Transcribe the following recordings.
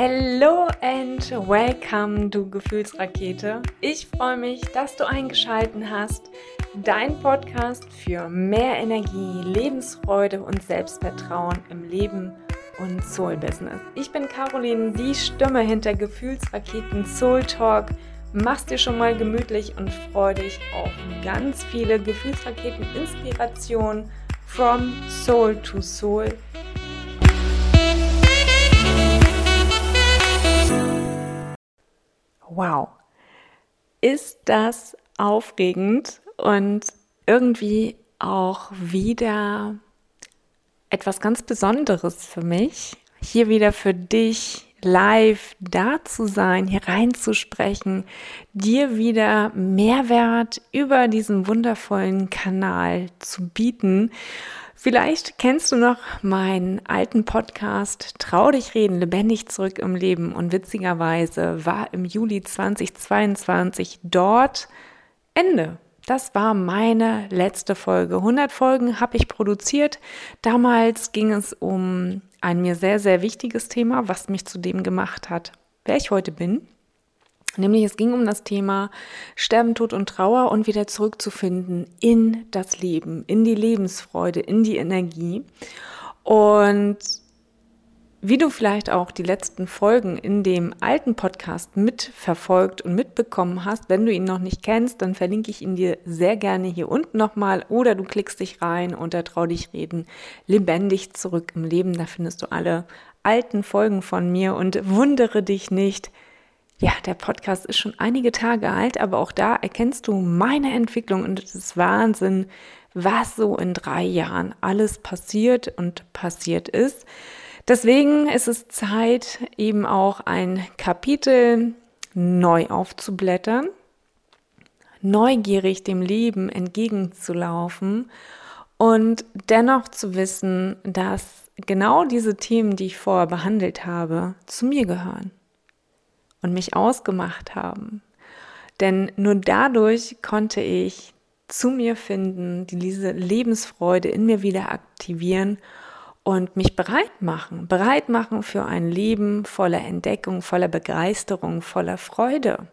Hello and welcome, du Gefühlsrakete. Ich freue mich, dass du eingeschaltet hast. Dein Podcast für mehr Energie, Lebensfreude und Selbstvertrauen im Leben und Soul Business. Ich bin Caroline, die Stimme hinter Gefühlsraketen Soul Talk. Mach's dir schon mal gemütlich und freu dich auf ganz viele Gefühlsraketen Inspiration from Soul to Soul wow, ist das aufregend und irgendwie auch wieder etwas ganz Besonderes für mich, hier wieder für dich live da zu sein, hier reinzusprechen, dir wieder Mehrwert über diesen wundervollen Kanal zu bieten Vielleicht kennst du noch meinen alten Podcast Trau dich reden, lebendig zurück im Leben. Und witzigerweise war im Juli 2022 dort Ende. Das war meine letzte Folge. 100 Folgen habe ich produziert. Damals ging es um ein mir sehr, sehr wichtiges Thema, was mich zu dem gemacht hat, wer ich heute bin. Nämlich es ging um das Thema Sterben, Tod und Trauer und wieder zurückzufinden in das Leben, in die Lebensfreude, in die Energie. Und wie du vielleicht auch die letzten Folgen in dem alten Podcast mitverfolgt und mitbekommen hast, wenn du ihn noch nicht kennst, dann verlinke ich ihn dir sehr gerne hier unten nochmal oder du klickst dich rein unter Trau dich reden, lebendig zurück im Leben. Da findest du alle alten Folgen von mir und wundere dich nicht, ja, der Podcast ist schon einige Tage alt, aber auch da erkennst du meine Entwicklung und es ist Wahnsinn, was so in drei Jahren alles passiert und passiert ist. Deswegen ist es Zeit, eben auch ein Kapitel neu aufzublättern, neugierig dem Leben entgegenzulaufen und dennoch zu wissen, dass genau diese Themen, die ich vorher behandelt habe, zu mir gehören und mich ausgemacht haben. Denn nur dadurch konnte ich zu mir finden, diese Lebensfreude in mir wieder aktivieren und mich bereit machen, bereit machen für ein Leben voller Entdeckung, voller Begeisterung, voller Freude.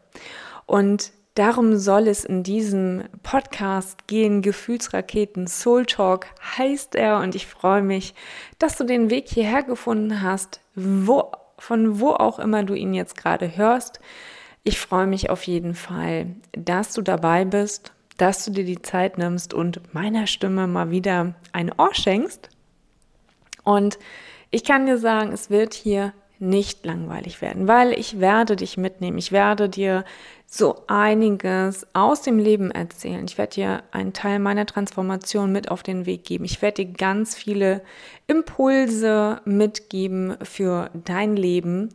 Und darum soll es in diesem Podcast gehen. Gefühlsraketen Soul Talk heißt er und ich freue mich, dass du den Weg hierher gefunden hast, wo von wo auch immer du ihn jetzt gerade hörst. Ich freue mich auf jeden Fall, dass du dabei bist, dass du dir die Zeit nimmst und meiner Stimme mal wieder ein Ohr schenkst. Und ich kann dir sagen, es wird hier nicht langweilig werden, weil ich werde dich mitnehmen. Ich werde dir so einiges aus dem Leben erzählen. Ich werde dir einen Teil meiner Transformation mit auf den Weg geben. Ich werde dir ganz viele Impulse mitgeben für dein Leben,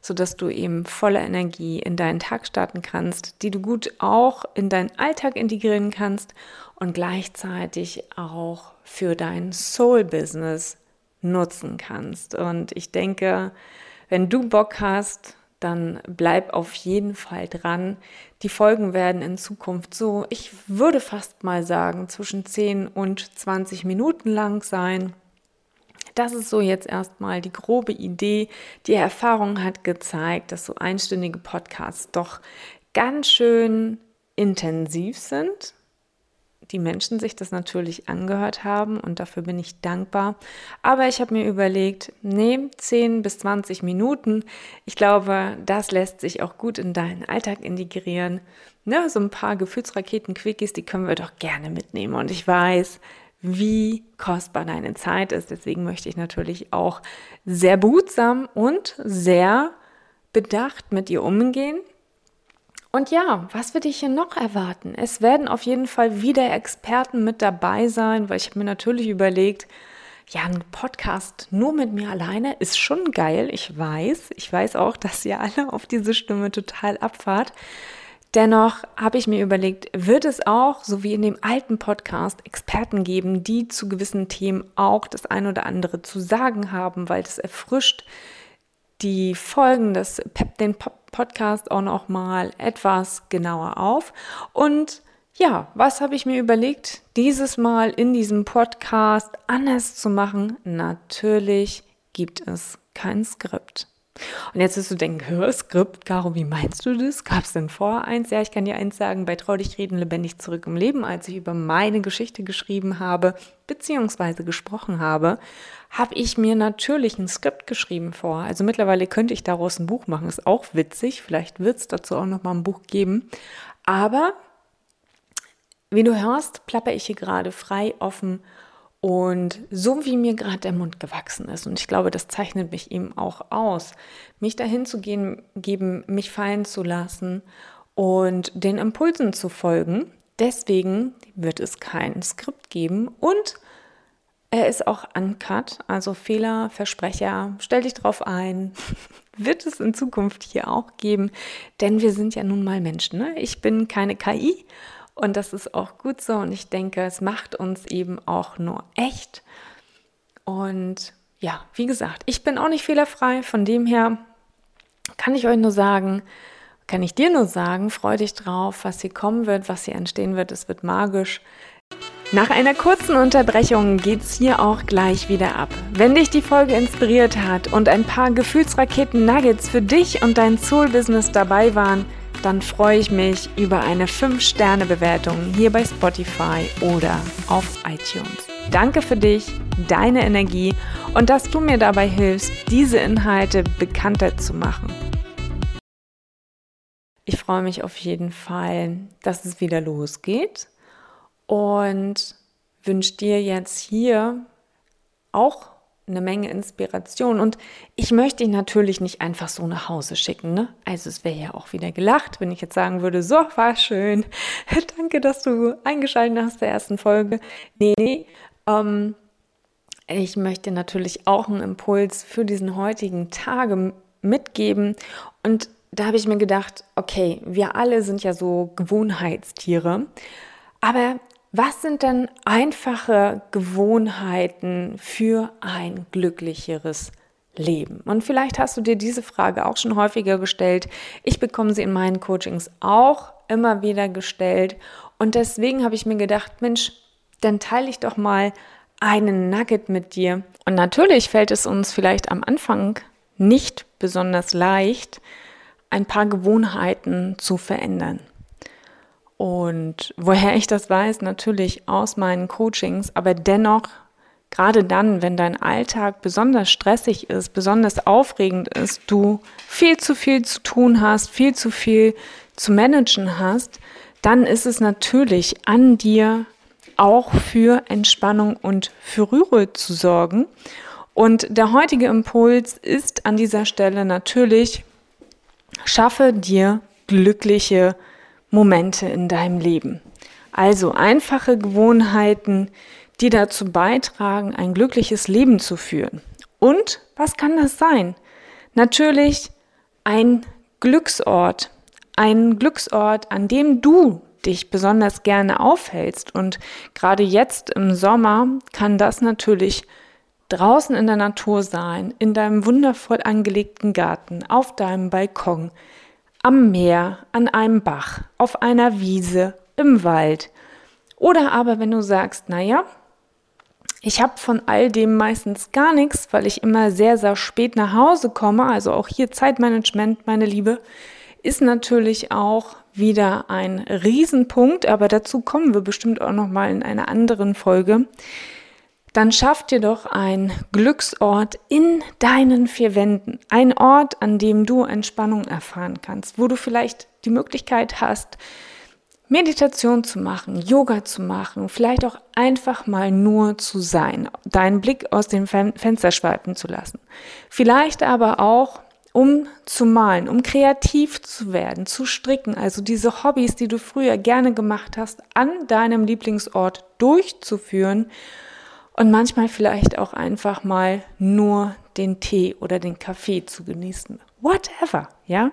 sodass du eben voller Energie in deinen Tag starten kannst, die du gut auch in deinen Alltag integrieren kannst und gleichzeitig auch für dein Soul-Business nutzen kannst. Und ich denke, wenn du Bock hast, dann bleib auf jeden Fall dran. Die Folgen werden in Zukunft so, ich würde fast mal sagen, zwischen 10 und 20 Minuten lang sein. Das ist so jetzt erstmal die grobe Idee. Die Erfahrung hat gezeigt, dass so einstündige Podcasts doch ganz schön intensiv sind die Menschen sich das natürlich angehört haben und dafür bin ich dankbar. Aber ich habe mir überlegt, nee, 10 bis 20 Minuten, ich glaube, das lässt sich auch gut in deinen Alltag integrieren. Ne, so ein paar Gefühlsraketen-Quickies, die können wir doch gerne mitnehmen. Und ich weiß, wie kostbar deine Zeit ist. Deswegen möchte ich natürlich auch sehr behutsam und sehr bedacht mit dir umgehen. Und ja, was wird dich hier noch erwarten? Es werden auf jeden Fall wieder Experten mit dabei sein, weil ich habe mir natürlich überlegt, ja, ein Podcast nur mit mir alleine ist schon geil. Ich weiß, ich weiß auch, dass ihr alle auf diese Stimme total abfahrt. Dennoch habe ich mir überlegt, wird es auch, so wie in dem alten Podcast, Experten geben, die zu gewissen Themen auch das ein oder andere zu sagen haben, weil das erfrischt die Folgen des den Podcast auch noch mal etwas genauer auf und ja, was habe ich mir überlegt, dieses Mal in diesem Podcast anders zu machen? Natürlich gibt es kein Skript. Und jetzt wirst du denken, hör, Skript, Caro, wie meinst du das? Gab es denn vor eins? Ja, ich kann dir eins sagen, bei Trau dich reden, lebendig zurück im Leben, als ich über meine Geschichte geschrieben habe, beziehungsweise gesprochen habe, habe ich mir natürlich ein Skript geschrieben vor. Also mittlerweile könnte ich daraus ein Buch machen, ist auch witzig, vielleicht wird es dazu auch nochmal ein Buch geben. Aber wie du hörst, plapper ich hier gerade frei, offen und so wie mir gerade der Mund gewachsen ist, und ich glaube, das zeichnet mich eben auch aus, mich dahin zu gehen, geben, mich fallen zu lassen und den Impulsen zu folgen. Deswegen wird es kein Skript geben und er ist auch uncut, also Fehler, Versprecher, stell dich drauf ein, wird es in Zukunft hier auch geben, denn wir sind ja nun mal Menschen. Ne? Ich bin keine KI und das ist auch gut so. Und ich denke, es macht uns eben auch nur echt. Und ja, wie gesagt, ich bin auch nicht fehlerfrei. Von dem her kann ich euch nur sagen, kann ich dir nur sagen, freu dich drauf, was hier kommen wird, was hier entstehen wird. Es wird magisch. Nach einer kurzen Unterbrechung geht's hier auch gleich wieder ab. Wenn dich die Folge inspiriert hat und ein paar Gefühlsraketen Nuggets für dich und dein Soul-Business dabei waren, dann freue ich mich über eine 5-Sterne-Bewertung hier bei Spotify oder auf iTunes. Danke für dich, deine Energie und dass du mir dabei hilfst, diese Inhalte bekannter zu machen. Ich freue mich auf jeden Fall, dass es wieder losgeht und wünsche dir jetzt hier auch eine Menge Inspiration. Und ich möchte ihn natürlich nicht einfach so nach Hause schicken. Ne? Also es wäre ja auch wieder gelacht, wenn ich jetzt sagen würde, so, war schön. Danke, dass du eingeschaltet hast der ersten Folge. Nee, nee. Ähm, ich möchte natürlich auch einen Impuls für diesen heutigen Tage mitgeben. Und da habe ich mir gedacht, okay, wir alle sind ja so Gewohnheitstiere. Aber was sind denn einfache Gewohnheiten für ein glücklicheres Leben? Und vielleicht hast du dir diese Frage auch schon häufiger gestellt. Ich bekomme sie in meinen Coachings auch immer wieder gestellt. Und deswegen habe ich mir gedacht, Mensch, dann teile ich doch mal einen Nugget mit dir. Und natürlich fällt es uns vielleicht am Anfang nicht besonders leicht, ein paar Gewohnheiten zu verändern. Und woher ich das weiß, natürlich aus meinen Coachings, aber dennoch, gerade dann, wenn dein Alltag besonders stressig ist, besonders aufregend ist, du viel zu viel zu tun hast, viel zu viel zu managen hast, dann ist es natürlich an dir, auch für Entspannung und für Ruhe zu sorgen. Und der heutige Impuls ist an dieser Stelle natürlich, schaffe dir glückliche Momente in deinem Leben. Also einfache Gewohnheiten, die dazu beitragen, ein glückliches Leben zu führen. Und was kann das sein? Natürlich ein Glücksort, ein Glücksort, an dem du dich besonders gerne aufhältst. Und gerade jetzt im Sommer kann das natürlich draußen in der Natur sein, in deinem wundervoll angelegten Garten, auf deinem Balkon, am Meer, an einem Bach, auf einer Wiese, im Wald. Oder aber wenn du sagst, naja, ich habe von all dem meistens gar nichts, weil ich immer sehr, sehr spät nach Hause komme, also auch hier Zeitmanagement, meine Liebe, ist natürlich auch wieder ein Riesenpunkt, aber dazu kommen wir bestimmt auch noch mal in einer anderen Folge dann schaff dir doch ein Glücksort in deinen vier Wänden. Ein Ort, an dem du Entspannung erfahren kannst, wo du vielleicht die Möglichkeit hast, Meditation zu machen, Yoga zu machen, vielleicht auch einfach mal nur zu sein, deinen Blick aus dem Fenster schweifen zu lassen. Vielleicht aber auch, um zu malen, um kreativ zu werden, zu stricken, also diese Hobbys, die du früher gerne gemacht hast, an deinem Lieblingsort durchzuführen und manchmal vielleicht auch einfach mal nur den Tee oder den Kaffee zu genießen. Whatever, ja?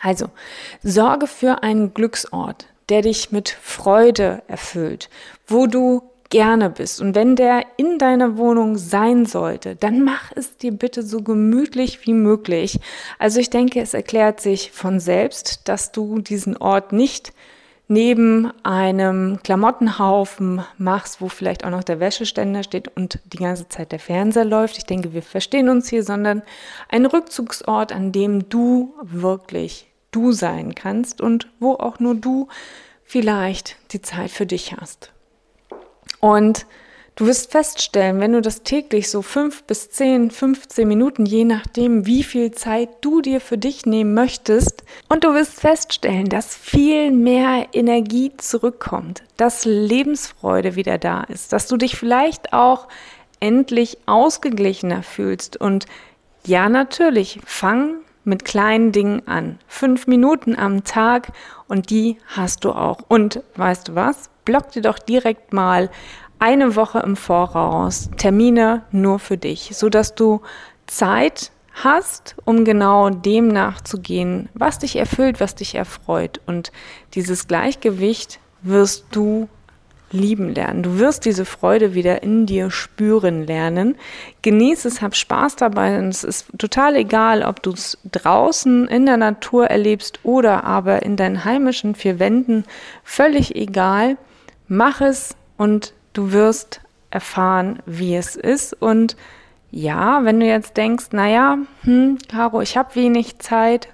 Also, sorge für einen Glücksort, der dich mit Freude erfüllt, wo du gerne bist. Und wenn der in deiner Wohnung sein sollte, dann mach es dir bitte so gemütlich wie möglich. Also ich denke, es erklärt sich von selbst, dass du diesen Ort nicht neben einem Klamottenhaufen machst, wo vielleicht auch noch der Wäscheständer steht und die ganze Zeit der Fernseher läuft. Ich denke, wir verstehen uns hier, sondern ein Rückzugsort, an dem du wirklich du sein kannst und wo auch nur du vielleicht die Zeit für dich hast. Und Du wirst feststellen, wenn du das täglich so fünf bis zehn, 15 Minuten, je nachdem, wie viel Zeit du dir für dich nehmen möchtest, und du wirst feststellen, dass viel mehr Energie zurückkommt, dass Lebensfreude wieder da ist, dass du dich vielleicht auch endlich ausgeglichener fühlst. Und ja, natürlich, fang mit kleinen Dingen an. Fünf Minuten am Tag und die hast du auch. Und weißt du was? Block dir doch direkt mal eine Woche im Voraus Termine nur für dich, so dass du Zeit hast, um genau dem nachzugehen, was dich erfüllt, was dich erfreut. Und dieses Gleichgewicht wirst du lieben lernen. Du wirst diese Freude wieder in dir spüren lernen. Genieß es, hab Spaß dabei. Und es ist total egal, ob du es draußen in der Natur erlebst oder aber in deinen heimischen vier Wänden. Völlig egal. Mach es und du wirst erfahren, wie es ist. Und ja, wenn du jetzt denkst, naja, hm, Caro, ich habe wenig Zeit,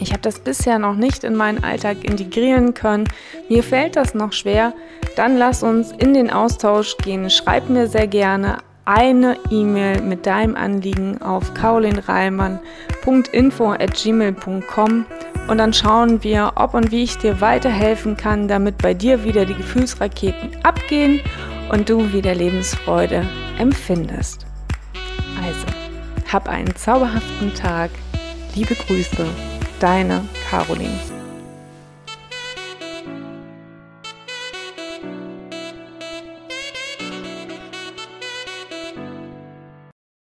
ich habe das bisher noch nicht in meinen Alltag integrieren können, mir fällt das noch schwer, dann lass uns in den Austausch gehen. Schreib mir sehr gerne eine E-Mail mit deinem Anliegen auf kaulinreimann.info@gmail.com und dann schauen wir, ob und wie ich dir weiterhelfen kann, damit bei dir wieder die Gefühlsraketen abgehen und du wieder Lebensfreude empfindest. Also, hab einen zauberhaften Tag. Liebe Grüße, deine Caroline.